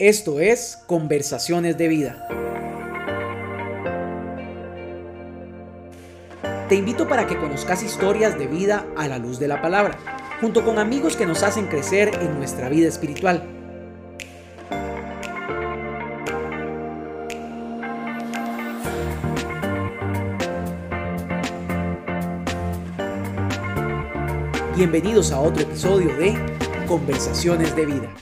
Esto es Conversaciones de Vida. Te invito para que conozcas historias de vida a la luz de la palabra, junto con amigos que nos hacen crecer en nuestra vida espiritual. Bienvenidos a otro episodio de Conversaciones de Vida.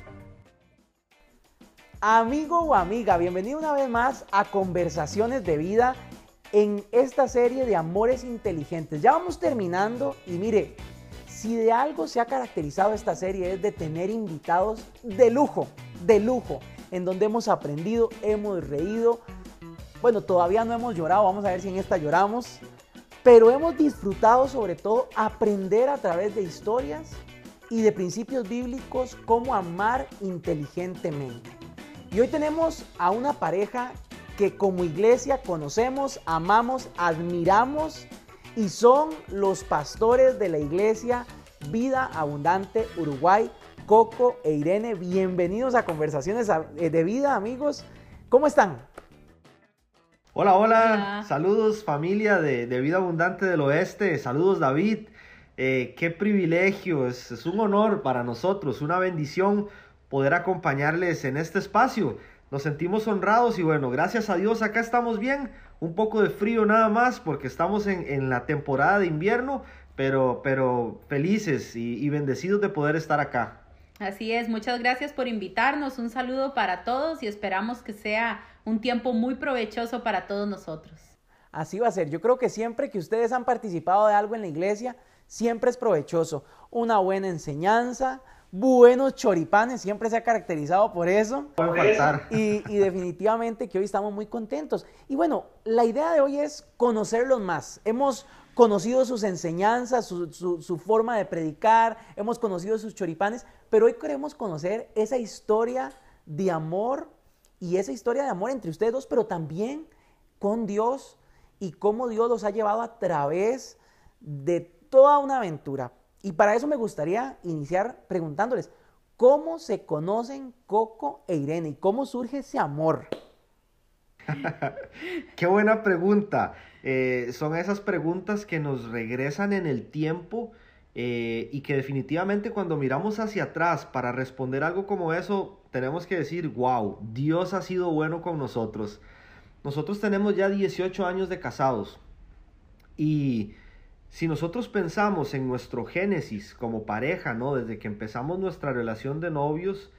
Amigo o amiga, bienvenido una vez más a Conversaciones de Vida en esta serie de amores inteligentes. Ya vamos terminando y mire, si de algo se ha caracterizado esta serie es de tener invitados de lujo, de lujo, en donde hemos aprendido, hemos reído. Bueno, todavía no hemos llorado, vamos a ver si en esta lloramos, pero hemos disfrutado sobre todo aprender a través de historias y de principios bíblicos cómo amar inteligentemente. Y hoy tenemos a una pareja que como iglesia conocemos, amamos, admiramos y son los pastores de la iglesia Vida Abundante Uruguay, Coco e Irene. Bienvenidos a Conversaciones de Vida, amigos. ¿Cómo están? Hola, hola, saludos familia de, Vida Abundante del Oeste, saludos David, eh, qué privilegio, es, un honor para nosotros, una bendición poder acompañarles en este espacio. Nos sentimos honrados y bueno, gracias a Dios acá estamos bien, un poco de frío nada más porque estamos en, la temporada de invierno, pero, pero felices y bendecidos de poder estar acá. Así es, muchas gracias por invitarnos, un saludo para todos y esperamos que sea un tiempo muy provechoso para todos nosotros. Así va a ser, yo creo que siempre que ustedes han participado de algo en la iglesia, siempre es provechoso, una buena enseñanza, buenos choripanes, siempre se ha caracterizado por eso. Y, y, definitivamente que hoy estamos muy contentos. Y bueno, la idea de hoy es conocerlos más. Hemos conocido sus enseñanzas, su, forma de predicar, hemos conocido sus choripanes, pero hoy queremos conocer esa historia de amor y esa historia de amor entre ustedes dos, pero también con Dios y cómo Dios los ha llevado a través de toda una aventura. Y para eso me gustaría iniciar preguntándoles, ¿cómo se conocen Coco e Irene y cómo surge ese amor? Qué buena pregunta. Eh, son esas preguntas que nos regresan en el tiempo eh, y que definitivamente cuando miramos hacia atrás para responder algo como eso, tenemos que decir, wow, Dios ha sido bueno con nosotros. Nosotros tenemos ya 18 años de casados y si nosotros pensamos en nuestro génesis como pareja, ¿no? Desde que empezamos nuestra relación de novios,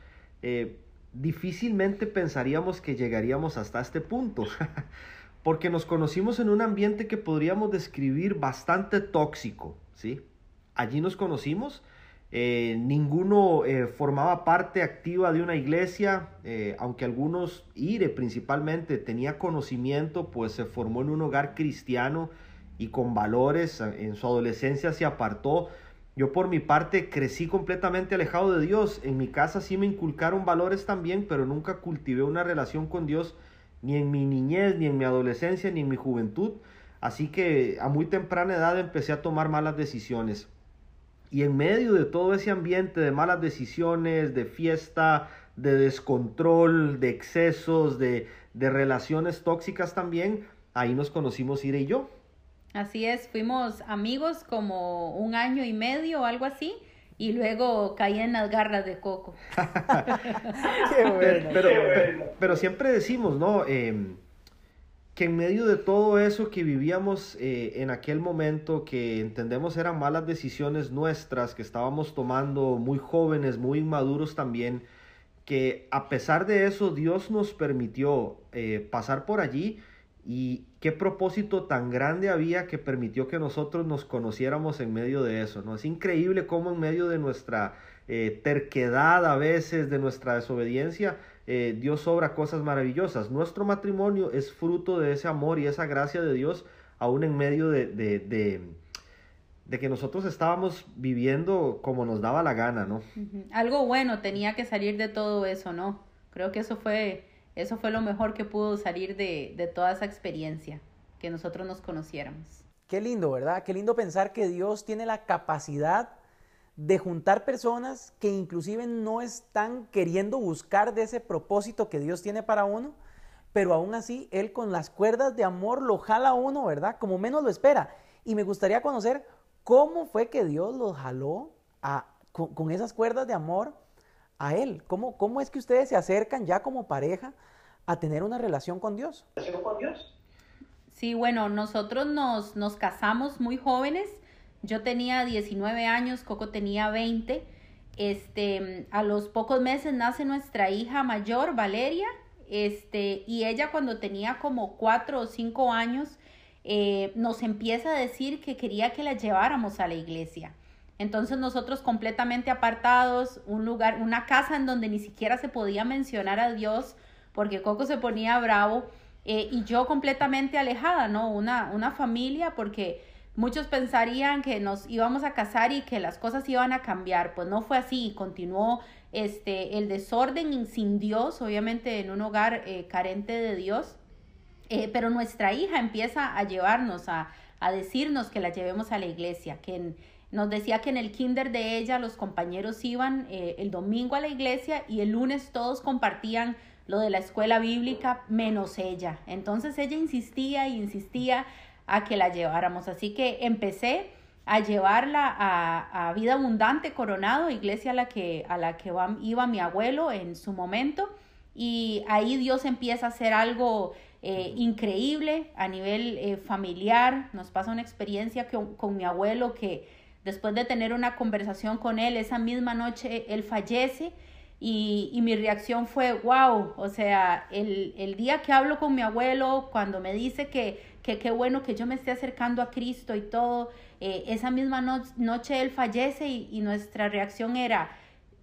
eh, difícilmente pensaríamos que llegaríamos hasta este punto, porque nos conocimos en un ambiente que podríamos describir bastante tóxico, ¿sí? Allí nos conocimos, eh, ninguno eh, formaba parte activa de una iglesia, aunque algunos, Ire principalmente, tenía conocimiento, pues se formó en un hogar cristiano y con valores, en su adolescencia se apartó, yo por mi parte crecí completamente alejado de Dios. En mi casa sí me inculcaron valores también, pero nunca cultivé una relación con Dios ni en mi niñez, ni en mi adolescencia, ni en mi juventud. Así que a muy temprana edad empecé a tomar malas decisiones. Y en medio de todo ese ambiente de malas decisiones, de fiesta, de descontrol, de excesos, de, de relaciones tóxicas también, ahí nos conocimos Ira y yo. Así es, fuimos amigos como un año y medio o algo así. Y luego caí en las garras de Coco. qué bueno, pero, pero, siempre decimos, ¿no? Em, que en medio de todo eso que vivíamos eh, en aquel momento, que entendemos eran malas decisiones nuestras, que estábamos tomando muy jóvenes, muy inmaduros también, que a pesar de eso Dios nos permitió eh, pasar por allí y qué propósito tan grande había que permitió que nosotros nos conociéramos en medio de eso, ¿no? Es increíble cómo en medio de nuestra eh, terquedad a veces, de nuestra desobediencia, eh, Dios obra cosas maravillosas. Nuestro matrimonio es fruto de ese amor y esa gracia de Dios, aún en medio de, de, de, de que nosotros estábamos viviendo como nos daba la gana, ¿no? Algo bueno tenía que salir de todo eso, ¿no? Creo que eso fue eso fue lo mejor que pudo salir de, toda esa experiencia, que nosotros nos conociéramos. Qué lindo, ¿verdad? Qué lindo pensar que Dios tiene la capacidad de juntar personas que inclusive no están queriendo buscar de ese propósito que Dios tiene para uno, pero aún así Él con las cuerdas de amor lo jala a uno, ¿verdad? Como menos lo espera. Y me gustaría conocer cómo fue que Dios los jaló con, esas cuerdas de amor a Él. ¿Cómo, ¿Cómo es que ustedes se acercan ya como pareja a tener una relación con Dios? Sí, bueno, nosotros nos, nos casamos muy jóvenes. Yo tenía 19 años, Coco tenía 20. Este, a los pocos meses nace nuestra hija mayor, Valeria, este, y ella cuando tenía como cuatro o cinco años, eh, nos empieza a decir que quería que la lleváramos a la iglesia. Entonces nosotros completamente apartados, un lugar, una casa en donde ni siquiera se podía mencionar a Dios, porque Coco se ponía bravo, eh, y yo completamente alejada, ¿no? Una, una familia, porque muchos pensarían que nos íbamos a casar y que las cosas iban a cambiar, pues no fue así, continuó este, el desorden sin Dios, obviamente en un hogar eh, carente de Dios, eh, pero nuestra hija empieza a llevarnos, a, a, decirnos que la llevemos a la iglesia, que nos decía que en el kinder de ella los compañeros iban eh, el domingo a la iglesia y el lunes todos compartían lo de la escuela bíblica menos ella. Entonces ella insistía e insistía a que la lleváramos. Así que empecé a llevarla a, a, Vida Abundante Coronado, iglesia a la que, a la que iba mi abuelo en su momento. Y ahí Dios empieza a hacer algo eh, increíble a nivel eh, familiar. Nos pasa una experiencia con mi abuelo que después de tener una conversación con él, esa misma noche él fallece. Y, y, mi reacción fue, wow, o sea, el, el, día que hablo con mi abuelo, cuando me dice que qué bueno que yo me esté acercando a Cristo y todo, eh, esa misma noche él fallece y, nuestra reacción era,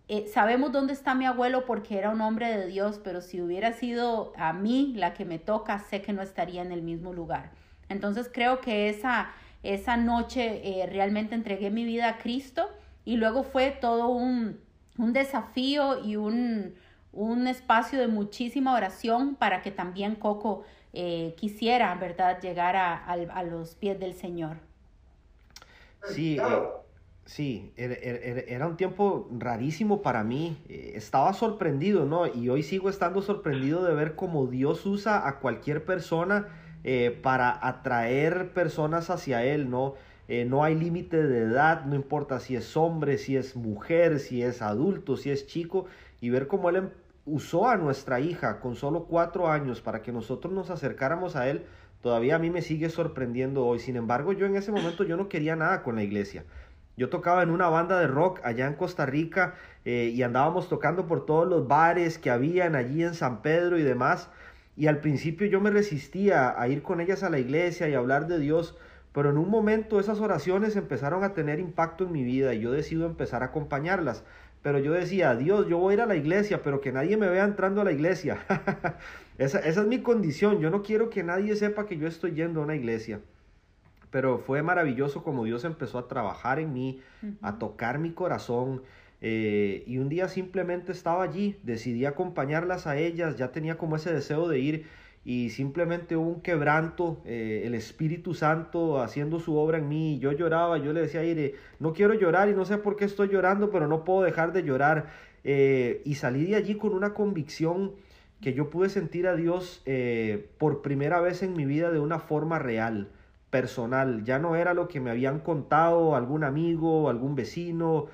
eh, sabemos dónde está mi abuelo porque era un hombre de Dios, pero si hubiera sido a mí la que me toca, sé que no estaría en el mismo lugar. Entonces creo que esa, esa noche eh, realmente entregué mi vida a Cristo y luego fue todo un, un desafío y un, un, espacio de muchísima oración para que también Coco quisiera, ¿verdad?, llegar a, a los pies del Señor. Sí, eh, sí, era, un tiempo rarísimo para mí. Eh, estaba sorprendido, ¿no? Y hoy sigo estando sorprendido de ver cómo Dios usa a cualquier persona eh, para atraer personas hacia Él, ¿no? no hay límite de edad, no importa si es hombre, si es mujer, si es adulto, si es chico, y ver cómo Él em, usó a nuestra hija con solo cuatro años para que nosotros nos acercáramos a Él todavía a mí me sigue sorprendiendo hoy. Sin embargo, yo en ese momento yo no quería nada con la iglesia. Yo tocaba en una banda de rock allá en Costa Rica eh, y andábamos tocando por todos los bares que habían allí en San Pedro y demás. Y al principio yo me resistía a ir con ellas a la iglesia y hablar de Dios, pero en un momento esas oraciones empezaron a tener impacto en mi vida y yo decido empezar a acompañarlas. Pero yo decía, Dios, yo voy a ir a la iglesia, pero que nadie me vea entrando a la iglesia. esa, esa, es mi condición. Yo no quiero que nadie sepa que yo estoy yendo a una iglesia. Pero fue maravilloso como Dios empezó a trabajar en mí, a tocar mi corazón. Eh, y un día simplemente estaba allí, decidí acompañarlas a ellas, ya tenía como ese deseo de ir y simplemente hubo un quebranto, eh, el Espíritu Santo haciendo su obra en mí, yo lloraba, yo le decía a Ire, no quiero llorar y no sé por qué estoy llorando, pero no puedo dejar de llorar. Eh, y salí de allí con una convicción que yo pude sentir a Dios por primera vez en mi vida de una forma real, personal. Ya no era lo que me habían contado algún amigo, algún vecino,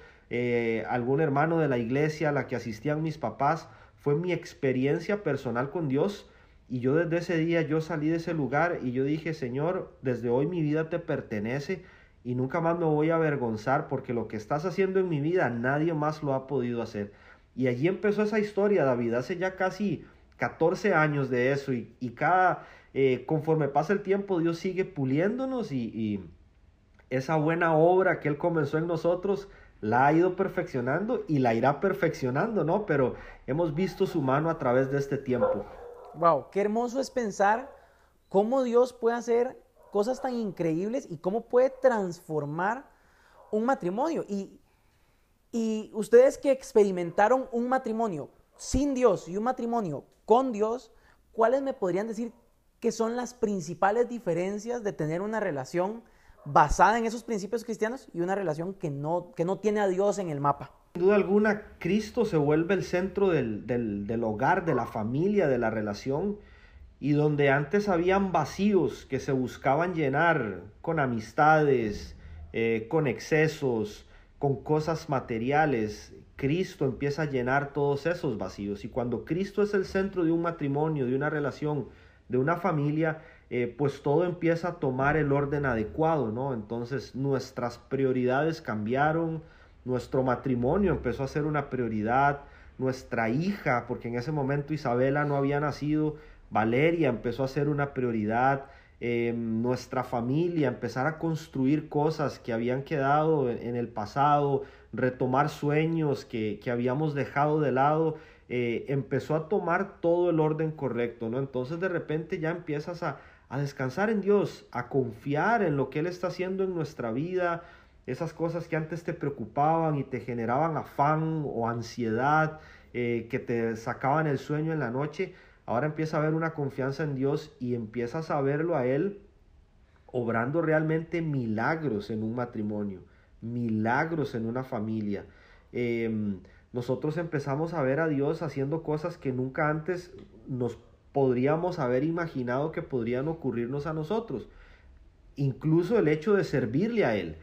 algún hermano de la iglesia a la que asistían mis papás. Fue mi experiencia personal con Dios y yo desde ese día yo salí de ese lugar y yo dije, Señor, desde hoy mi vida te pertenece y nunca más me voy a avergonzar porque lo que estás haciendo en mi vida nadie más lo ha podido hacer. Y allí empezó esa historia, David, hace ya casi 14 años de eso y, y cada, eh, conforme pasa el tiempo, Dios sigue puliéndonos y, y esa buena obra que Él comenzó en nosotros la ha ido perfeccionando y la irá perfeccionando, ¿no? Pero hemos visto su mano a través de este tiempo. Wow, qué hermoso es pensar cómo Dios puede hacer cosas tan increíbles y cómo puede transformar un matrimonio. Y, y ustedes que experimentaron un matrimonio sin Dios y un matrimonio con Dios, ¿cuáles me podrían decir que son las principales diferencias de tener una relación basada en esos principios cristianos y una relación que no, que no tiene a Dios en el mapa. Sin duda alguna, Cristo se vuelve el centro del, del, hogar, de la familia, de la relación, y donde antes habían vacíos que se buscaban llenar con amistades, eh, con excesos, con cosas materiales, Cristo empieza a llenar todos esos vacíos. Y cuando Cristo es el centro de un matrimonio, de una relación, de una familia, eh, pues todo empieza a tomar el orden adecuado, ¿no? Entonces nuestras prioridades cambiaron, nuestro matrimonio empezó a ser una prioridad, nuestra hija, porque en ese momento Isabela no había nacido, Valeria empezó a ser una prioridad, eh, nuestra familia, empezar a construir cosas que habían quedado en, el pasado, retomar sueños que, que habíamos dejado de lado, eh, empezó a tomar todo el orden correcto, ¿no? Entonces de repente ya empiezas a, a descansar en Dios, a confiar en lo que Él está haciendo en nuestra vida, esas cosas que antes te preocupaban y te generaban afán o ansiedad, eh, que te sacaban el sueño en la noche, ahora empieza a haber una confianza en Dios y empiezas a verlo a Él obrando realmente milagros en un matrimonio, milagros en una familia. Em, nosotros empezamos a ver a Dios haciendo cosas que nunca antes nos podríamos haber imaginado que podrían ocurrirnos a nosotros. Incluso el hecho de servirle a Él.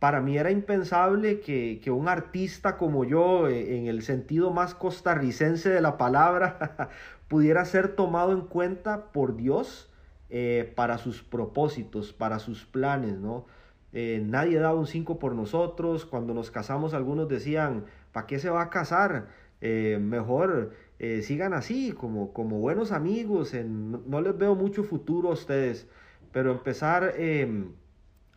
Para mí era impensable que, un artista como yo, eh, en el sentido más costarricense de la palabra, pudiera ser tomado en cuenta por Dios eh, para sus propósitos, para sus planes, ¿no? Eh, nadie daba un 5 por nosotros. Cuando nos casamos, algunos decían, ¿para qué se va a casar? mejor eh, sigan así, como, como buenos amigos. En, no les veo mucho futuro a ustedes, pero empezar em,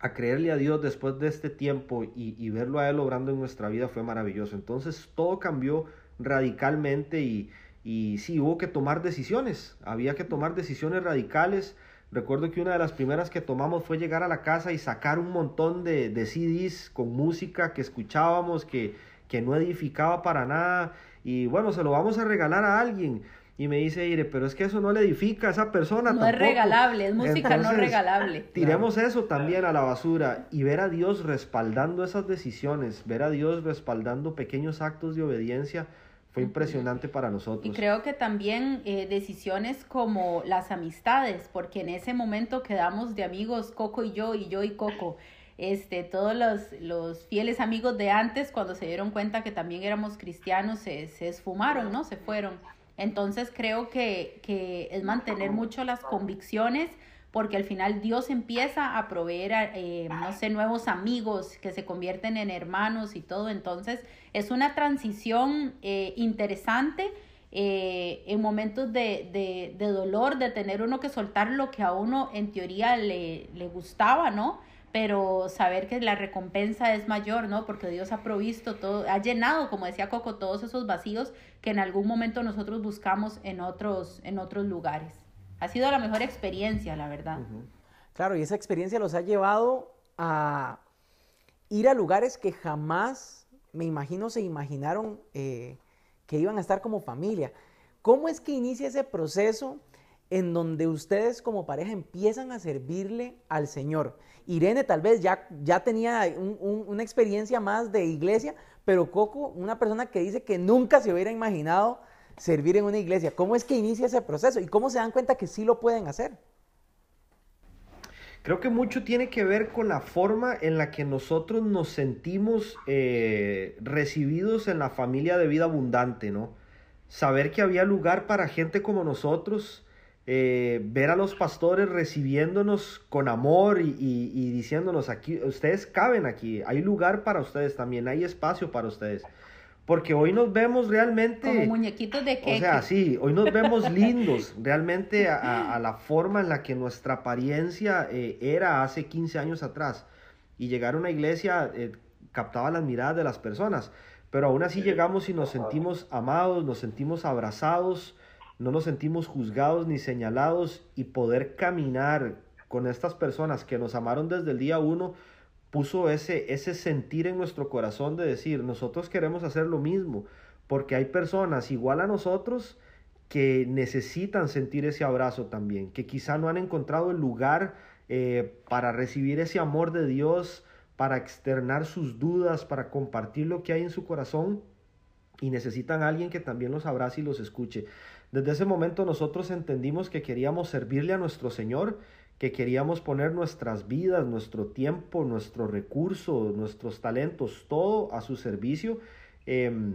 a creerle a Dios después de este tiempo y, y, verlo a Él obrando en nuestra vida fue maravilloso. Entonces todo cambió radicalmente y, y sí, hubo que tomar decisiones, había que tomar decisiones radicales. Recuerdo que una de las primeras que tomamos fue llegar a la casa y sacar un montón de, de CDs con música que escuchábamos, que, que no edificaba para nada y bueno, se lo vamos a regalar a alguien. Y me dice, Ire, pero es que eso no le edifica a esa persona. No es regalable, es música no regalable. Tiremos eso también a la basura y ver a Dios respaldando esas decisiones, ver a Dios respaldando pequeños actos de obediencia, fue impresionante para nosotros. Y creo que también eh, decisiones como las amistades, porque en ese momento quedamos de amigos Coco y yo, y yo y Coco este, todos los, fieles amigos de antes, cuando se dieron cuenta que también éramos cristianos, se, se esfumaron, ¿no? Se fueron. Entonces creo que, que, es mantener mucho las convicciones, porque al final Dios empieza a proveer, eh, no sé, nuevos amigos que se convierten en hermanos y todo. Entonces es una transición eh, interesante. Eh, en momentos de, de, de, dolor, de tener uno que soltar lo que a uno en teoría le, le gustaba, ¿no? Pero saber que la recompensa es mayor, ¿no? Porque Dios ha provisto todo, ha llenado, como decía Coco, todos esos vacíos que en algún momento nosotros buscamos en otros, en otros lugares. Ha sido la mejor experiencia, la verdad. Claro, y esa experiencia los ha llevado a ir a lugares que jamás, me imagino, se imaginaron eh, que iban a estar como familia. ¿Cómo es que inicia ese proceso en donde ustedes como pareja empiezan a servirle al Señor? Irene tal vez ya, ya tenía una experiencia más de iglesia, pero Coco, una persona que dice que nunca se hubiera imaginado servir en una iglesia. ¿Cómo es que inicia ese proceso y cómo se dan cuenta que sí lo pueden hacer? Creo que mucho tiene que ver con la forma en la que nosotros nos sentimos eh, recibidos en la familia de vida abundante, ¿no? Saber que había lugar para gente como nosotros, eh, ver a los pastores recibiéndonos con amor y, diciéndonos aquí, ustedes caben aquí, hay lugar para ustedes también, hay espacio para ustedes. Porque hoy nos vemos realmente... Como muñequitos de qué O sea, sí, hoy nos vemos lindos, realmente a, la forma en la que nuestra apariencia eh, era hace 15 años atrás. Y llegar a una iglesia eh, captaba las miradas de las personas. Pero aún así llegamos y nos sentimos amados, nos sentimos abrazados, no nos sentimos juzgados ni señalados y poder caminar con estas personas que nos amaron desde el día uno, puso ese, ese sentir en nuestro corazón de decir, nosotros queremos hacer lo mismo, porque hay personas igual a nosotros que necesitan sentir ese abrazo también, que quizá no han encontrado el lugar eh, para recibir ese amor de Dios, para externar sus dudas, para compartir lo que hay en su corazón y necesitan a alguien que también los abrace y los escuche. Desde ese momento nosotros entendimos que queríamos servirle a nuestro Señor, que queríamos poner nuestras vidas, nuestro tiempo, nuestros recursos, nuestros talentos, todo a su servicio. Em,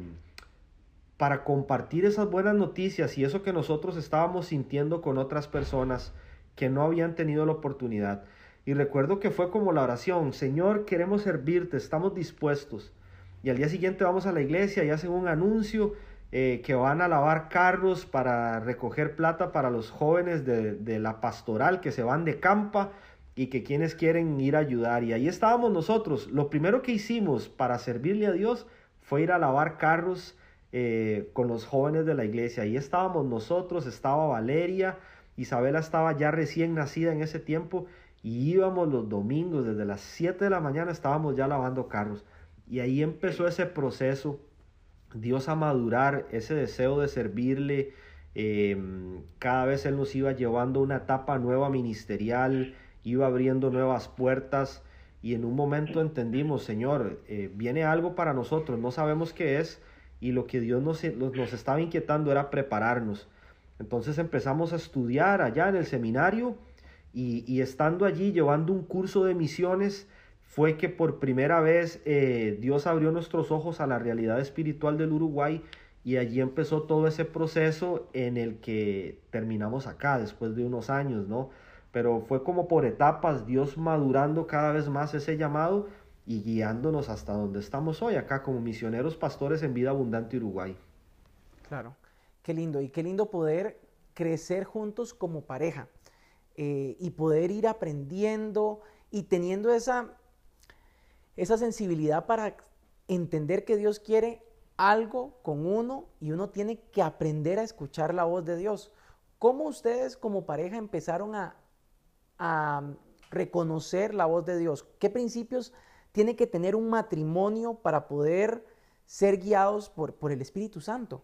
para compartir esas buenas noticias y eso que nosotros estábamos sintiendo con otras personas que no habían tenido la oportunidad. Y recuerdo que fue como la oración, Señor, queremos servirte, estamos dispuestos. Y al día siguiente vamos a la iglesia y hacen un anuncio eh, que van a lavar carros para recoger plata para los jóvenes de, de la pastoral que se van de campa y que quienes quieren ir a ayudar. Y ahí estábamos nosotros. Lo primero que hicimos para servirle a Dios fue ir a lavar carros eh, con los jóvenes de la iglesia. Ahí estábamos nosotros, estaba Valeria, Isabela estaba ya recién nacida en ese tiempo y íbamos los domingos desde las 7 de la mañana estábamos ya lavando carros. Y ahí empezó ese proceso, Dios a madurar ese deseo de servirle. Em, cada vez Él nos iba llevando una etapa nueva ministerial, iba abriendo nuevas puertas y en un momento entendimos, Señor, eh, viene algo para nosotros, no sabemos qué es, y lo que Dios nos, nos, estaba inquietando era prepararnos. Entonces empezamos a estudiar allá en el seminario y, estando allí llevando un curso de misiones, fue que por primera vez eh, Dios abrió nuestros ojos a la realidad espiritual del Uruguay y allí empezó todo ese proceso en el que terminamos acá después de unos años, ¿no? Pero fue como por etapas, Dios madurando cada vez más ese llamado y guiándonos hasta donde estamos hoy, acá como misioneros pastores en Vida Abundante Uruguay. Claro, qué lindo, y qué lindo poder crecer juntos como pareja eh, y poder ir aprendiendo y teniendo esa, esa sensibilidad para entender que Dios quiere algo con uno y uno tiene que aprender a escuchar la voz de Dios. ¿Cómo ustedes como pareja empezaron a, a reconocer la voz de Dios? ¿Qué principios tiene que tener un matrimonio para poder ser guiados por, por el Espíritu Santo?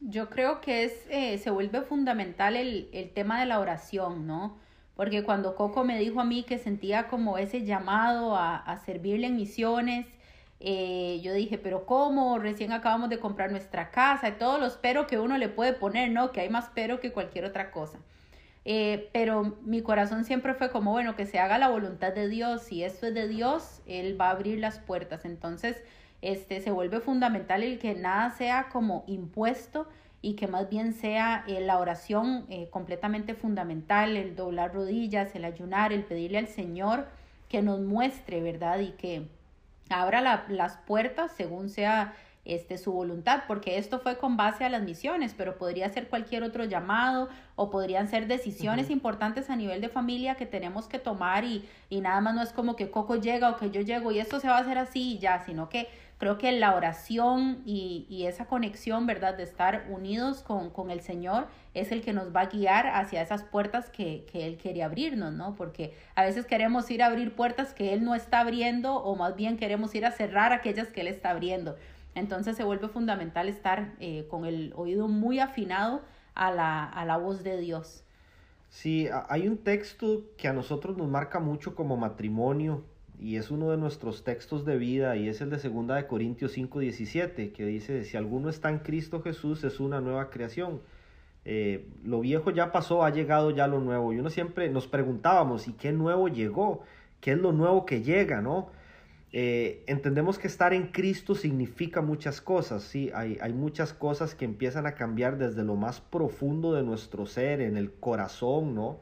Yo creo que es, eh, se vuelve fundamental el, el, tema de la oración, ¿no? Porque cuando Coco me dijo a mí que sentía como ese llamado a, a servirle en misiones, eh, yo dije, pero ¿cómo? Recién acabamos de comprar nuestra casa y todos los pero que uno le puede poner, ¿no? Que hay más pero que cualquier otra cosa. Eh, pero mi corazón siempre fue como, bueno, que se haga la voluntad de Dios. Si esto es de Dios, Él va a abrir las puertas. Entonces, este, se vuelve fundamental el que nada sea como impuesto y que más bien sea eh, la oración eh, completamente fundamental, el doblar rodillas, el ayunar, el pedirle al Señor que nos muestre, ¿verdad? Y que abra las puertas según sea este, su voluntad, porque esto fue con base a las misiones, pero podría ser cualquier otro llamado o podrían ser decisiones importantes a nivel de familia que tenemos que tomar y, y nada más no es como que Coco llega o que yo llego y esto se va a hacer así y ya, sino que creo que la oración y, y esa conexión, ¿verdad?, de estar unidos con, con, el Señor es el que nos va a guiar hacia esas puertas que, que Él quiere abrirnos, ¿no? Porque a veces queremos ir a abrir puertas que Él no está abriendo o más bien queremos ir a cerrar aquellas que Él está abriendo. Entonces se vuelve fundamental estar eh, con el oído muy afinado a la, a la voz de Dios. Sí, hay un texto que a nosotros nos marca mucho como matrimonio y es uno de nuestros textos de vida y es el de 2 de Corintios 5:17 que dice, si alguno está en Cristo Jesús es una nueva creación. Eh, lo viejo ya pasó, ha llegado ya lo nuevo. Y uno siempre nos preguntábamos, ¿y qué nuevo llegó? ¿Qué es lo nuevo que llega, no? Eh, entendemos que estar en Cristo significa muchas cosas, sí, hay, hay, muchas cosas que empiezan a cambiar desde lo más profundo de nuestro ser, en el corazón, ¿no?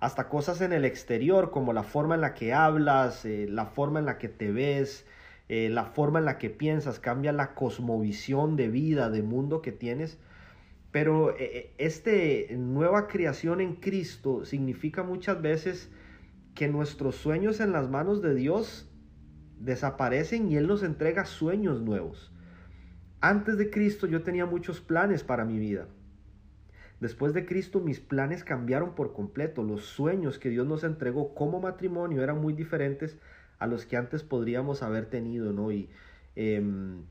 Hasta cosas en el exterior, como la forma en la que hablas, eh, la forma en la que te ves, eh, la forma en la que piensas, cambia la cosmovisión de vida, de mundo que tienes. Pero este nueva creación en Cristo significa muchas veces que nuestros sueños en las manos de Dios desaparecen y Él nos entrega sueños nuevos. Antes de Cristo yo tenía muchos planes para mi vida. Después de Cristo mis planes cambiaron por completo. Los sueños que Dios nos entregó como matrimonio eran muy diferentes a los que antes podríamos haber tenido, ¿no? Y em,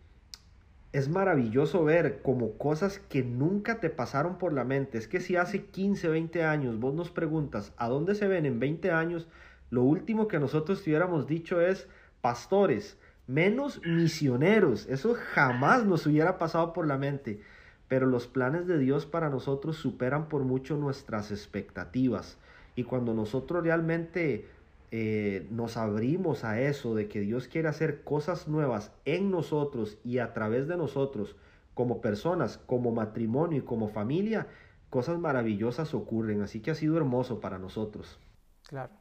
es maravilloso ver como cosas que nunca te pasaron por la mente. Es que si hace 15, 20 años vos nos preguntas a dónde se ven en 20 años, lo último que nosotros hubiéramos dicho es pastores, menos misioneros. Eso jamás nos hubiera pasado por la mente. Pero los planes de Dios para nosotros superan por mucho nuestras expectativas. Y cuando nosotros realmente eh, nos abrimos a eso de que Dios quiere hacer cosas nuevas en nosotros y a través de nosotros como personas, como matrimonio y como familia, cosas maravillosas ocurren. Así que ha sido hermoso para nosotros. Claro.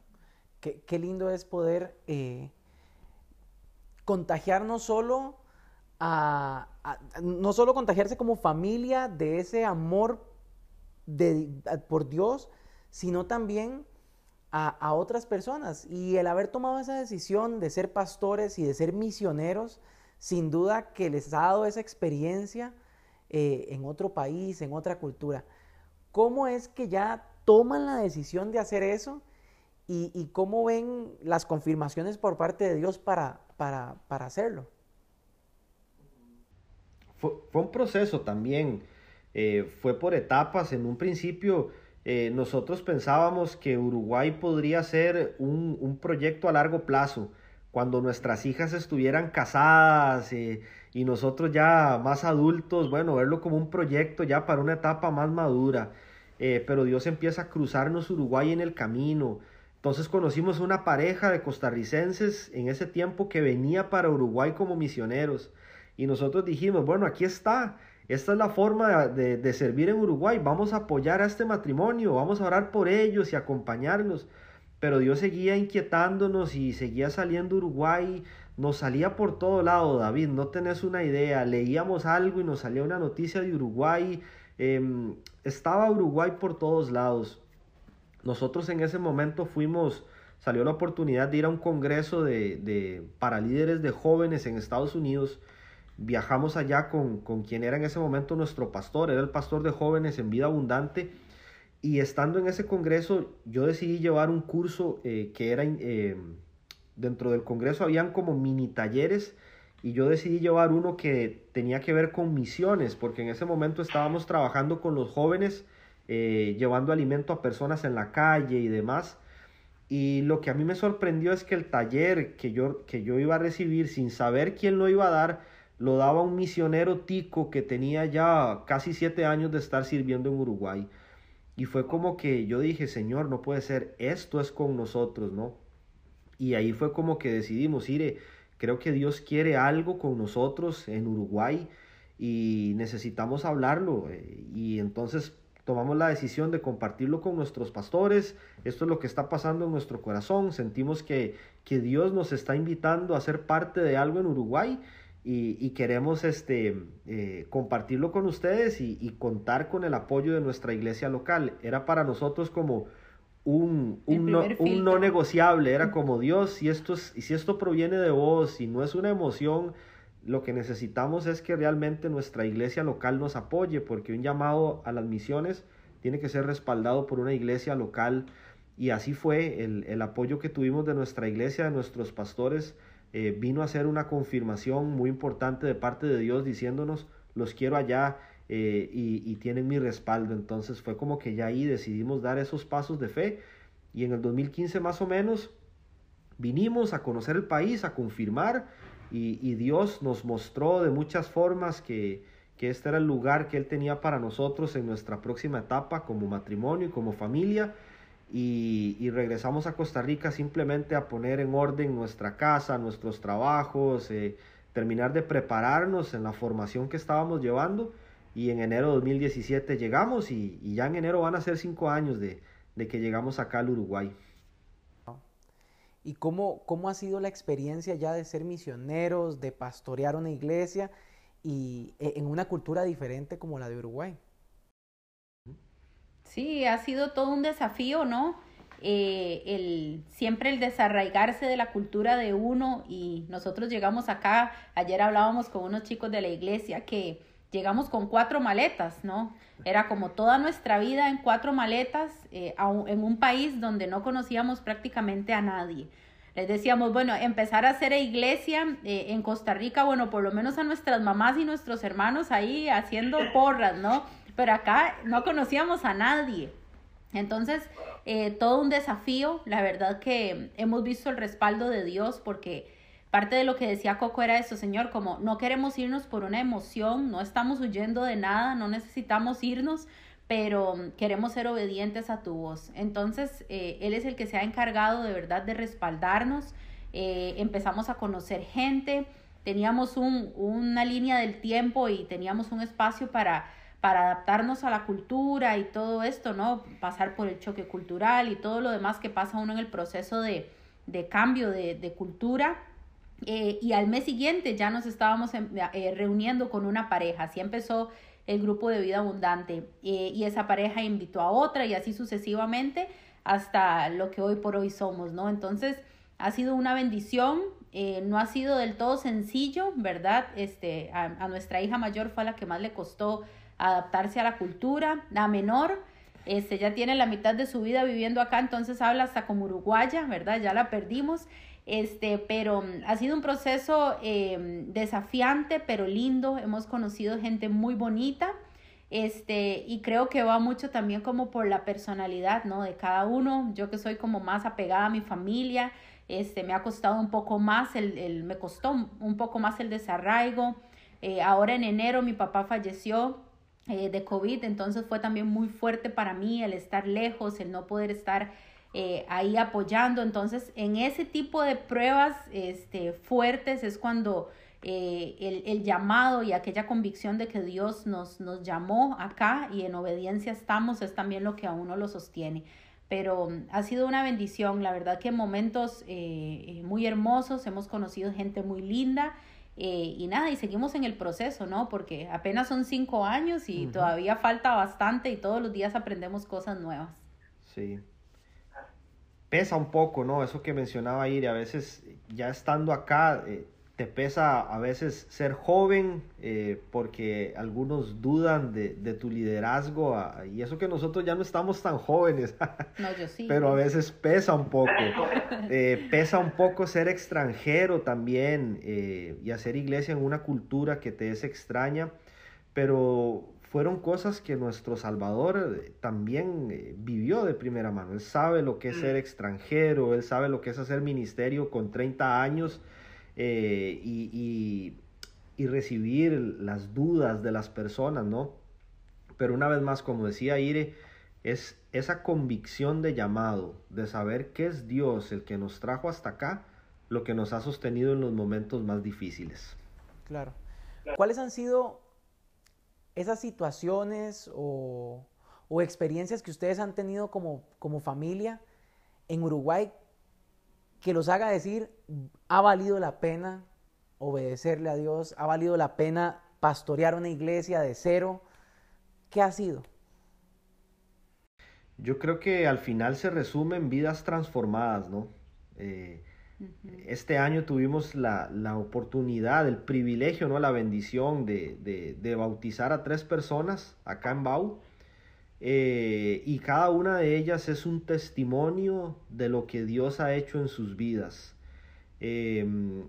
Qué, lindo es poder eh, contagiarnos solo a, no solo contagiarse como familia de ese amor de, por Dios, sino también a, otras personas. Y el haber tomado esa decisión de ser pastores y de ser misioneros, sin duda que les ha dado esa experiencia eh, en otro país, en otra cultura. ¿Cómo es que ya toman la decisión de hacer eso? ¿Y, cómo ven las confirmaciones por parte de Dios para, para, hacerlo? Fue, un proceso también. Eh, fue por etapas. En un principio eh, nosotros pensábamos que Uruguay podría ser un, proyecto a largo plazo, cuando nuestras hijas estuvieran casadas eh, y nosotros ya más adultos, bueno, verlo como un proyecto ya para una etapa más madura. Pero Dios empieza a cruzarnos Uruguay en el camino. Entonces conocimos una pareja de costarricenses en ese tiempo que venía para Uruguay como misioneros. Y nosotros dijimos, bueno, aquí está, esta es la forma de, servir en Uruguay. Vamos a apoyar a este matrimonio, vamos a orar por ellos y acompañarlos. Pero Dios seguía inquietándonos y seguía saliendo Uruguay. Nos salía por todo lado, David, no tenés una idea. Leíamos algo y nos salía una noticia de Uruguay. Em, estaba Uruguay por todos lados. Nosotros en ese momento fuimos, salió la oportunidad de ir a un congreso de, de, para líderes de jóvenes en Estados Unidos viajamos allá con, quien era en ese momento nuestro pastor, era el pastor de jóvenes en vida abundante. Y estando en ese congreso, yo decidí llevar un curso eh, que era, eh, dentro del congreso habían como mini talleres y yo decidí llevar uno que tenía que ver con misiones, porque en ese momento estábamos trabajando con los jóvenes, eh, llevando alimento a personas en la calle y demás. Y lo que a mí me sorprendió es que el taller que yo, que yo iba a recibir sin saber quién lo iba a dar, lo daba un misionero tico que tenía ya casi siete años de estar sirviendo en Uruguay. Y fue como que yo dije, Señor, no puede ser, esto es con nosotros, ¿no? Y ahí fue como que decidimos, ire, creo que Dios quiere algo con nosotros en Uruguay y necesitamos hablarlo. Y entonces tomamos la decisión de compartirlo con nuestros pastores. Esto es lo que está pasando en nuestro corazón. Sentimos que, que Dios nos está invitando a ser parte de algo en Uruguay y, queremos este, eh, compartirlo con ustedes y, contar con el apoyo de nuestra iglesia local. Era para nosotros como un, un, no, un no, negociable, era como Dios, si esto, es, si esto proviene de vos, si no es una emoción, lo que necesitamos es que realmente nuestra iglesia local nos apoye, porque un llamado a las misiones tiene que ser respaldado por una iglesia local. Y así fue el, el apoyo que tuvimos de nuestra iglesia, de nuestros pastores eh, vino a ser una confirmación muy importante de parte de Dios diciéndonos, los quiero allá eh, y, tienen mi respaldo. Entonces fue como que ya ahí decidimos dar esos pasos de fe y en el 2015 más o menos vinimos a conocer el país, a confirmar y, Dios nos mostró de muchas formas que, que este era el lugar que Él tenía para nosotros en nuestra próxima etapa como matrimonio y como familia y, regresamos a Costa Rica simplemente a poner en orden nuestra casa, nuestros trabajos, eh, terminar de prepararnos en la formación que estábamos llevando y en enero de 2017 llegamos y, ya en enero van a ser cinco años de, que llegamos acá al Uruguay. ¿Y cómo, cómo ha sido la experiencia ya de ser misioneros, de pastorear una iglesia y e, en una cultura diferente como la de Uruguay? Sí, ha sido todo un desafío, ¿no? Eh, el, siempre el desarraigarse de la cultura de uno y nosotros llegamos acá, ayer hablábamos con unos chicos de la iglesia que llegamos con cuatro maletas, ¿no? Era como toda nuestra vida en cuatro maletas eh, en un país donde no conocíamos prácticamente a nadie. les decíamos, bueno, empezar a hacer iglesia eh, en Costa Rica, bueno, por lo menos a nuestras mamás y nuestros hermanos ahí haciendo porras, ¿no? Pero acá no conocíamos a nadie. Entonces, eh, todo un desafío, la verdad que hemos visto el respaldo de Dios porque parte de lo que decía Coco era eso, Señor, como no queremos irnos por una emoción, no estamos huyendo de nada, no necesitamos irnos, pero queremos ser obedientes a tu voz. Entonces, eh, Él es el que se ha encargado de verdad de respaldarnos. Eh, empezamos a conocer gente, teníamos un, una línea del tiempo y teníamos un espacio para para adaptarnos a la cultura y todo esto, ¿no? Pasar por el choque cultural y todo lo demás que pasa uno en el proceso de, de cambio de, de cultura. Eh, y al mes siguiente ya nos estábamos eh, reuniendo con una pareja, así empezó el grupo de vida abundante eh, y esa pareja invitó a otra y así sucesivamente hasta lo que hoy por hoy somos, ¿no? Entonces ha sido una bendición, no ha sido del todo sencillo, ¿verdad? Este, a, a nuestra hija mayor fue la que más le costó adaptarse a la cultura. La menor, este, ya tiene la mitad de su vida viviendo acá, entonces habla hasta como uruguaya, ¿verdad? Ya la perdimos. Este, pero mm, ha sido un proceso em, desafiante, pero lindo. Hemos conocido gente muy bonita. Este, y creo que va mucho también como por la personalidad, ¿no? De cada uno. Yo que soy como más apegada a mi familia, este, me ha costado un poco más, el, el me costó un poco más el desarraigo. Eh, ahora en enero mi papá falleció eh, de COVID, entonces fue también muy fuerte para mí el estar lejos, el no poder estar eh, ahí apoyando. Entonces, en ese tipo de pruebas este, fuertes es cuando eh, el, el, llamado y aquella convicción de que Dios nos, nos llamó acá y en obediencia estamos es también lo que a uno lo sostiene. Pero mm, ha sido una bendición, la verdad que en momentos muy hermosos hemos conocido gente muy linda eh, y nada, y seguimos en el proceso, ¿no? Porque apenas son cinco años y todavía falta bastante y todos los días aprendemos cosas nuevas. Sí. Pesa un poco, ¿no? Eso que mencionaba Iri, a veces ya estando acá, eh, te pesa a veces ser joven eh, porque algunos dudan de, de tu liderazgo y eso que nosotros ya no estamos tan jóvenes. No, yo sí. Pero a veces pesa un poco. Eh, pesa un poco ser extranjero también eh, y hacer iglesia en una cultura que te es extraña. Pero fueron cosas que nuestro Salvador también vivió de primera mano. Él sabe lo que es ser extranjero, él sabe lo que es hacer ministerio con 30 años eh, y, recibir las dudas de las personas, ¿no? Pero una vez más, como decía Ire, es esa convicción de llamado, de saber que es Dios el que nos trajo hasta acá, lo que nos ha sostenido en los momentos más difíciles. Claro. ¿Cuáles han sido esas situaciones o, o experiencias que ustedes han tenido como, como familia en Uruguay que los haga decir, ha valido la pena obedecerle a Dios, ha valido la pena pastorear una iglesia de cero. ¿Qué ha sido? Yo creo que al final se resume en vidas transformadas, ¿no? Eh, este año tuvimos la, oportunidad, el privilegio, ¿no? La bendición de, de, de bautizar a tres personas acá en Bau. Eh, y cada una de ellas es un testimonio de lo que Dios ha hecho en sus vidas. Em,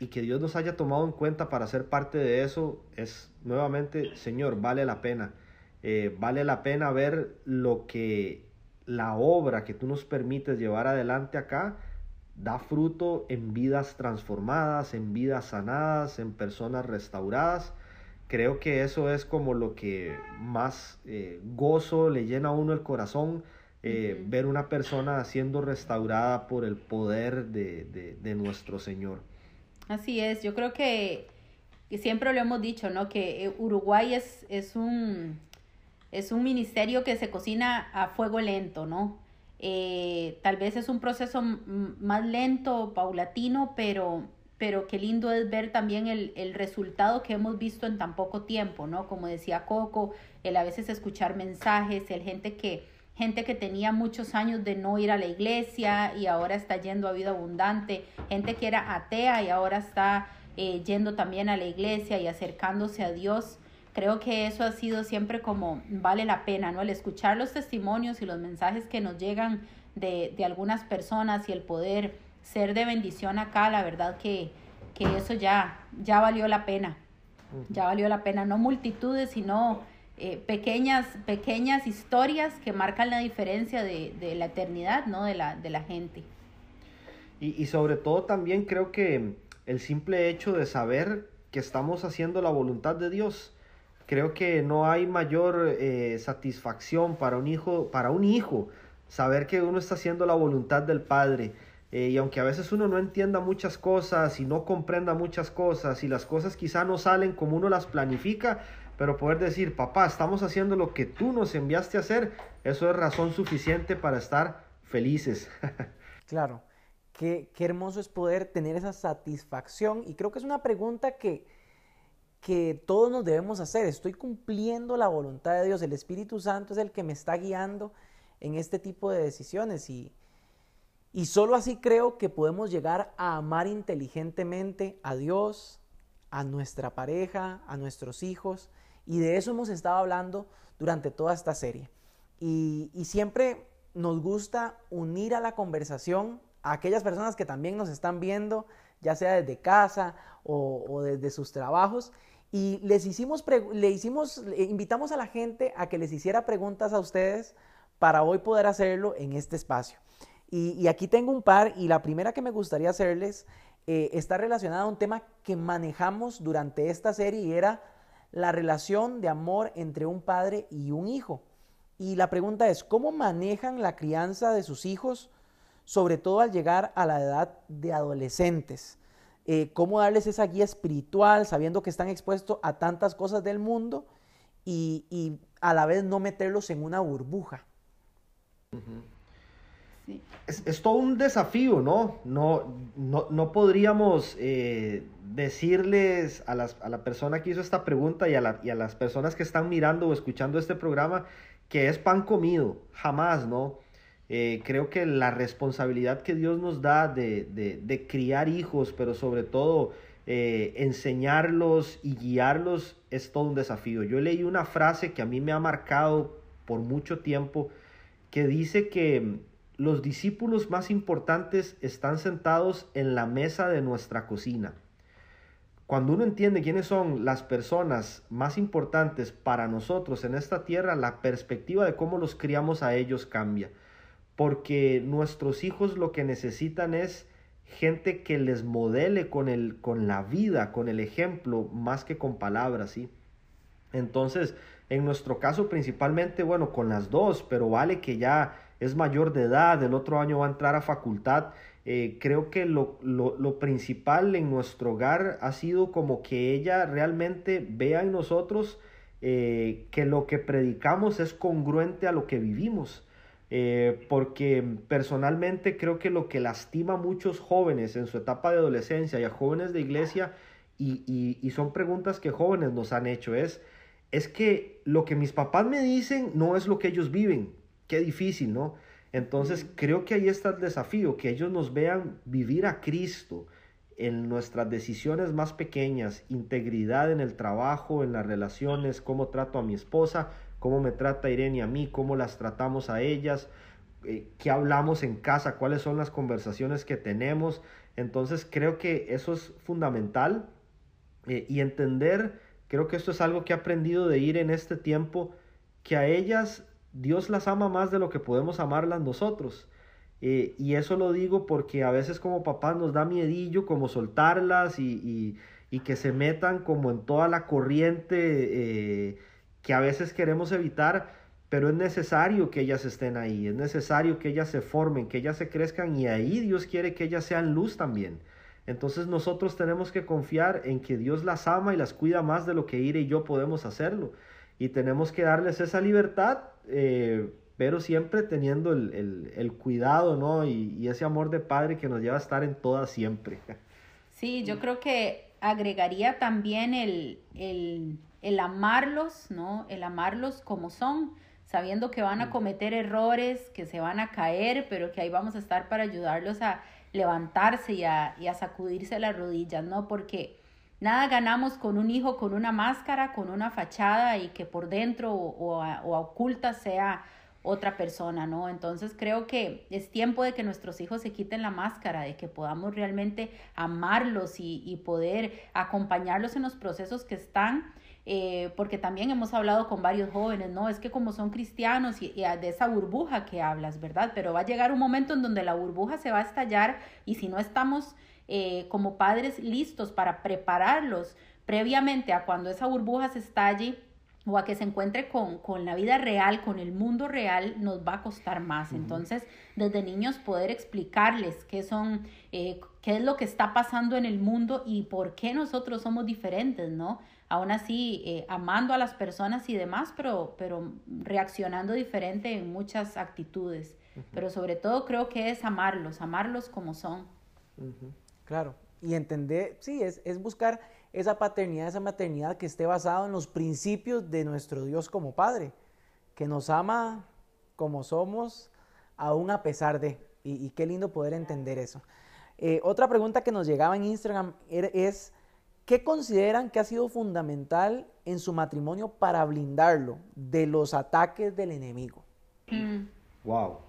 y que Dios nos haya tomado en cuenta para ser parte de eso es nuevamente, Señor, vale la pena. Eh, vale la pena ver lo que la obra que tú nos permites llevar adelante acá da fruto en vidas transformadas, en vidas sanadas, en personas restauradas creo que eso es como lo que más eh, gozo le llena a uno el corazón, eh, ver una persona siendo restaurada por el poder de, de, nuestro Señor. Así es, yo creo que, siempre lo hemos dicho, ¿no? Que eh, Uruguay es, es, un, es un ministerio que se cocina a fuego lento, ¿no? tal vez es un proceso más lento, paulatino, pero pero qué lindo es ver también el, el, resultado que hemos visto en tan poco tiempo, ¿no? Como decía Coco, el a veces escuchar mensajes, el gente que, gente que tenía muchos años de no ir a la iglesia y ahora está yendo a vida abundante, gente que era atea y ahora está eh, yendo también a la iglesia y acercándose a Dios. Creo que eso ha sido siempre como vale la pena, ¿no? El escuchar los testimonios y los mensajes que nos llegan de, de algunas personas y el poder ser de bendición acá, la verdad que, que eso ya, ya valió la pena. Ya valió la pena, no multitudes, sino eh, pequeñas, pequeñas historias que marcan la diferencia de, de la eternidad, ¿no? De la, de la gente. Y, y sobre todo también creo que el simple hecho de saber que estamos haciendo la voluntad de Dios, creo que no hay mayor eh, satisfacción para un hijo, para un hijo, saber que uno está haciendo la voluntad del Padre. Eh, y aunque a veces uno no entienda muchas cosas y no comprenda muchas cosas y las cosas quizá no salen como uno las planifica, pero poder decir, papá, estamos haciendo lo que tú nos enviaste a hacer, eso es razón suficiente para estar felices. claro, qué, qué hermoso es poder tener esa satisfacción y creo que es una pregunta que, que todos nos debemos hacer. ¿Estoy cumpliendo la voluntad de Dios? El Espíritu Santo es el que me está guiando en este tipo de decisiones y, y solo así creo que podemos llegar a amar inteligentemente a Dios, a nuestra pareja, a nuestros hijos y de eso hemos estado hablando durante toda esta serie. Y, siempre nos gusta unir a la conversación a aquellas personas que también nos están viendo, ya sea desde casa o, desde sus trabajos. Y les hicimos, le hicimos, invitamos a la gente a que les hiciera preguntas a ustedes para hoy poder hacerlo en este espacio. Y, aquí tengo un par y la primera que me gustaría hacerles eh, está relacionada a un tema que manejamos durante esta serie era la relación de amor entre un padre y un hijo. Y la pregunta es, ¿cómo manejan la crianza de sus hijos, sobre todo al llegar a la edad de adolescentes? Eh, ¿Cómo darles esa guía espiritual sabiendo que están expuestos a tantas cosas del mundo y, a la vez no meterlos en una burbuja? Es, todo un desafío, ¿no? No, no, podríamos eh, decirles a, las, a, la persona que hizo esta pregunta y a, las personas que están mirando o escuchando este programa que es pan comido, jamás, ¿no? Eh, creo que la responsabilidad que Dios nos da de, criar hijos, pero sobre todo eh, enseñarlos y guiarlos, es todo un desafío. Yo leí una frase que a mí me ha marcado por mucho tiempo, que dice que los discípulos más importantes están sentados en la mesa de nuestra cocina. Cuando uno entiende quiénes son las personas más importantes para nosotros en esta tierra, la perspectiva de cómo los criamos a ellos cambia. Porque nuestros hijos lo que necesitan es gente que les modele con, el, con la vida, con el ejemplo, más que con palabras, ¿sí? Entonces, en nuestro caso principalmente, bueno, con las dos, pero vale que ya es mayor de edad, el otro año va a entrar a facultad. Eh, creo que lo, lo, principal en nuestro hogar ha sido como que ella realmente vea en nosotros eh, que lo que predicamos es congruente a lo que vivimos. Eh, porque personalmente creo que lo que lastima a muchos jóvenes en su etapa de adolescencia y a jóvenes de iglesia, y, y, y son preguntas que jóvenes nos han hecho, es, es que lo que mis papás me dicen no es lo que ellos viven qué difícil, ¿no? Entonces creo que ahí está el desafío, que ellos nos vean vivir a Cristo en nuestras decisiones más pequeñas, integridad en el trabajo, en las relaciones, cómo trato a mi esposa, cómo me trata Irene a mí, cómo las tratamos a ellas, eh, qué hablamos en casa, cuáles son las conversaciones que tenemos. Entonces creo que eso es fundamental eh, y entender, creo que esto es algo que he aprendido de ir en este tiempo, que a ellas Dios las ama más de lo que podemos amarlas nosotros. Eh, y eso lo digo porque a veces como papás nos da miedillo como soltarlas y, que se metan como en toda la corriente eh, que a veces queremos evitar, pero es necesario que ellas estén ahí, es necesario que ellas se formen, que ellas se crezcan y ahí Dios quiere que ellas sean luz también. Entonces nosotros tenemos que confiar en que Dios las ama y las cuida más de lo que Ire y yo podemos hacerlo. Y tenemos que darles esa libertad eh, pero siempre teniendo el, cuidado, ¿no? Y, ese amor de padre que nos lleva a estar en todas siempre. Sí, yo creo que agregaría también el, el, amarlos, ¿no? El amarlos como son, sabiendo que van a cometer errores, que se van a caer, pero que ahí vamos a estar para ayudarlos a levantarse y a, y a sacudirse las rodillas, ¿no? Porque Nada ganamos con un hijo con una máscara, con una fachada y que por dentro o, oculta sea otra persona, ¿no? Entonces creo que es tiempo de que nuestros hijos se quiten la máscara, de que podamos realmente amarlos y, y poder acompañarlos en los procesos que están. Eh, porque también hemos hablado con varios jóvenes, ¿no? Es que como son cristianos y, de esa burbuja que hablas, ¿verdad? Pero va a llegar un momento en donde la burbuja se va a estallar y si no estamos eh, como padres listos para prepararlos previamente a cuando esa burbuja se estalle, o a que se encuentre con, con, la vida real, con el mundo real, nos va a costar más. Entonces, desde niños poder explicarles qué son, eh, qué es lo que está pasando en el mundo y por qué nosotros somos diferentes, ¿no? Aún así, eh, amando a las personas y demás, pero, pero reaccionando diferente en muchas actitudes. Pero sobre todo creo que es amarlos, amarlos como son. Claro, y entender, sí, es, es buscar esa paternidad, esa maternidad que esté basada en los principios de nuestro Dios como Padre, que nos ama como somos, aún a pesar de. Y, qué lindo poder entender eso. Eh, otra pregunta que nos llegaba en Instagram es, ¿qué consideran que ha sido fundamental en su matrimonio para blindarlo de los ataques del enemigo? Mm. Wow,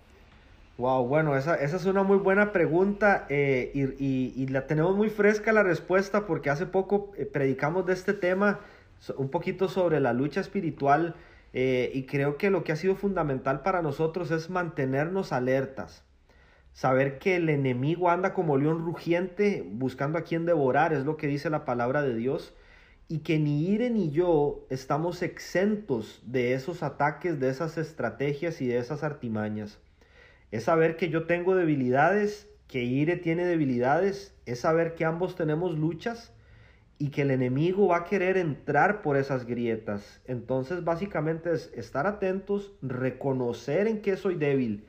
bueno, esa, esa es una muy buena pregunta eh, y, la tenemos muy fresca la respuesta porque hace poco eh, predicamos de este tema un poquito sobre la lucha espiritual eh, y creo que lo que ha sido fundamental para nosotros es mantenernos alertas, saber que el enemigo anda como león rugiente buscando a quien devorar, es lo que dice la palabra de Dios, y que ni Ire ni yo estamos exentos de esos ataques, de esas estrategias y de esas artimañas es saber que yo tengo debilidades, que Ire tiene debilidades, es saber que ambos tenemos luchas y que el enemigo va a querer entrar por esas grietas. Entonces básicamente es estar atentos, reconocer en qué soy débil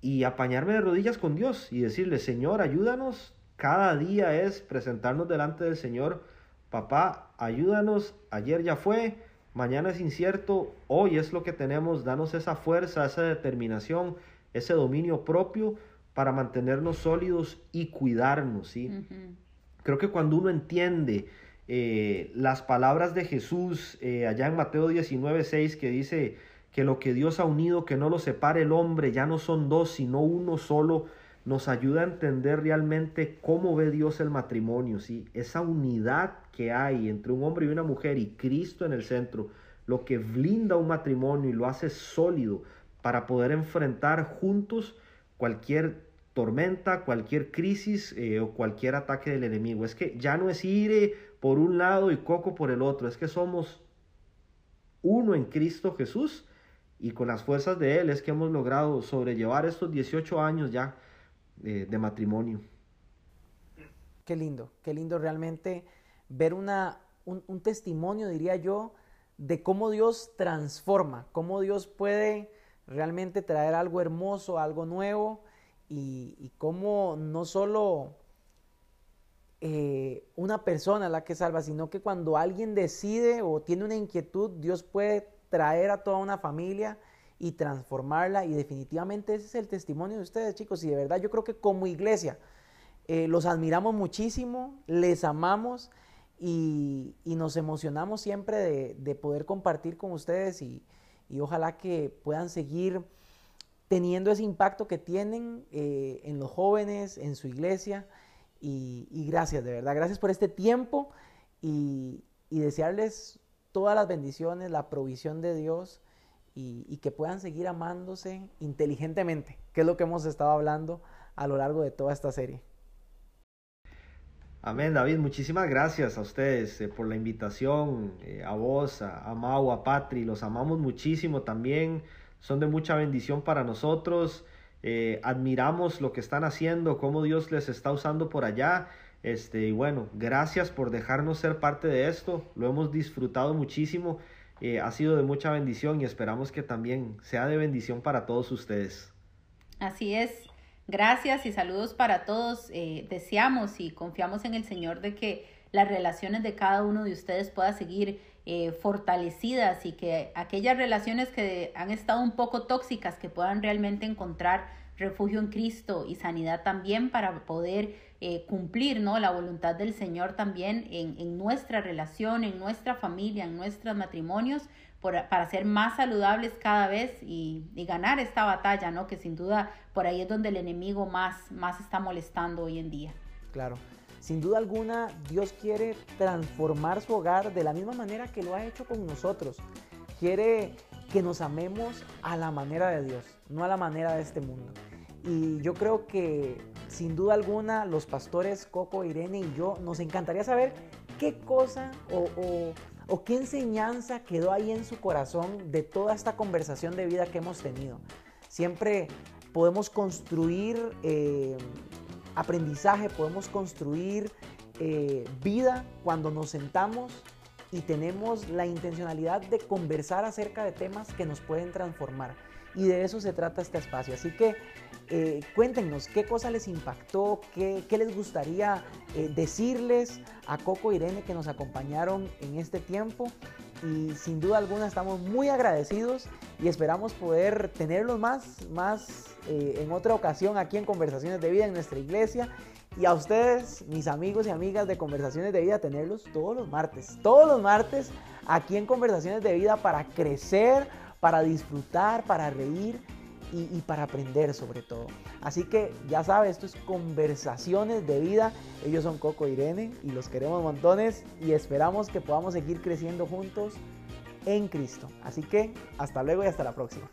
y apañarme de rodillas con Dios y decirle, Señor, ayúdanos. Cada día es presentarnos delante del Señor. Papá, ayúdanos. Ayer ya fue, mañana es incierto, hoy es lo que tenemos. Danos esa fuerza, esa determinación ese dominio propio para mantenernos sólidos y cuidarnos, ¿sí? Creo que cuando uno entiende eh, las palabras de Jesús eh, allá en Mateo 19, 6, que dice que lo que Dios ha unido, que no lo separe el hombre, ya no son dos, sino uno solo, nos ayuda a entender realmente cómo ve Dios el matrimonio, ¿sí? Esa unidad que hay entre un hombre y una mujer y Cristo en el centro, lo que blinda un matrimonio y lo hace sólido para poder enfrentar juntos cualquier tormenta, cualquier crisis eh, o cualquier ataque del enemigo. Es que ya no es Ire por un lado y Coco por el otro, es que somos uno en Cristo Jesús y con las fuerzas de Él es que hemos logrado sobrellevar estos 18 años ya eh, de matrimonio. Qué lindo, qué lindo realmente ver una, un testimonio, diría yo, de cómo Dios transforma, cómo Dios puede realmente traer algo hermoso, algo nuevo y, cómo no solo eh, una persona la que salva, sino que cuando alguien decide o tiene una inquietud, Dios puede traer a toda una familia y transformarla. Y definitivamente ese es el testimonio de ustedes chicos. Y de verdad yo creo que como iglesia eh, los admiramos muchísimo, les amamos y, nos emocionamos siempre de poder compartir con ustedes y, y ojalá que puedan seguir teniendo ese impacto que tienen eh, en los jóvenes, en su iglesia. Y, gracias, de verdad, gracias por este tiempo y, desearles todas las bendiciones, la provisión de Dios y, y, que puedan seguir amándose inteligentemente, que es lo que hemos estado hablando a lo largo de toda esta serie. Amén, David. Muchísimas gracias a ustedes eh, por la invitación, eh, a vos, a, Mau, a Patri. Los amamos muchísimo también. Son de mucha bendición para nosotros. Eh, admiramos lo que están haciendo, cómo Dios les está usando por allá. Este, y bueno, gracias por dejarnos ser parte de esto. Lo hemos disfrutado muchísimo. ha sido de mucha bendición y esperamos que también sea de bendición para todos ustedes. Así es. Gracias y saludos para todos. Eh, deseamos y confiamos en el Señor de que las relaciones de cada uno de ustedes pueda seguir eh, fortalecidas y que aquellas relaciones que han estado un poco tóxicas que puedan realmente encontrar refugio en Cristo y sanidad también para poder eh, cumplir ¿no? la voluntad del Señor también en, en nuestra relación, en nuestra familia, en nuestros matrimonios para ser más saludables cada vez y, ganar esta batalla, ¿no? Que sin duda por ahí es donde el enemigo más, más está molestando hoy en día. Claro. Sin duda alguna, Dios quiere transformar su hogar de la misma manera que lo ha hecho con nosotros. Quiere que nos amemos a la manera de Dios, no a la manera de este mundo. Y yo creo que sin duda alguna los pastores Coco, Irene y yo nos encantaría saber qué cosa o qué enseñanza quedó ahí en su corazón de toda esta conversación de vida que hemos tenido. Siempre podemos construir eh, aprendizaje, podemos construir eh, vida cuando nos sentamos y tenemos la intencionalidad de conversar acerca de temas que nos pueden transformar. Y de eso se trata este espacio. Así que eh, cuéntenos qué cosa les impactó, qué, les gustaría eh, decirles a Coco y Irene que nos acompañaron en este tiempo. Y sin duda alguna estamos muy agradecidos y esperamos poder tenerlos más, más eh, en otra ocasión aquí en Conversaciones de Vida en nuestra iglesia. Y a ustedes, mis amigos y amigas de Conversaciones de Vida, tenerlos todos los martes. Todos los martes aquí en Conversaciones de Vida para crecer, para disfrutar, para reír y, para aprender sobre todo. Así que ya sabes, esto es conversaciones de vida. Ellos son Coco Irene y los queremos montones y esperamos que podamos seguir creciendo juntos en Cristo. Así que hasta luego y hasta la próxima.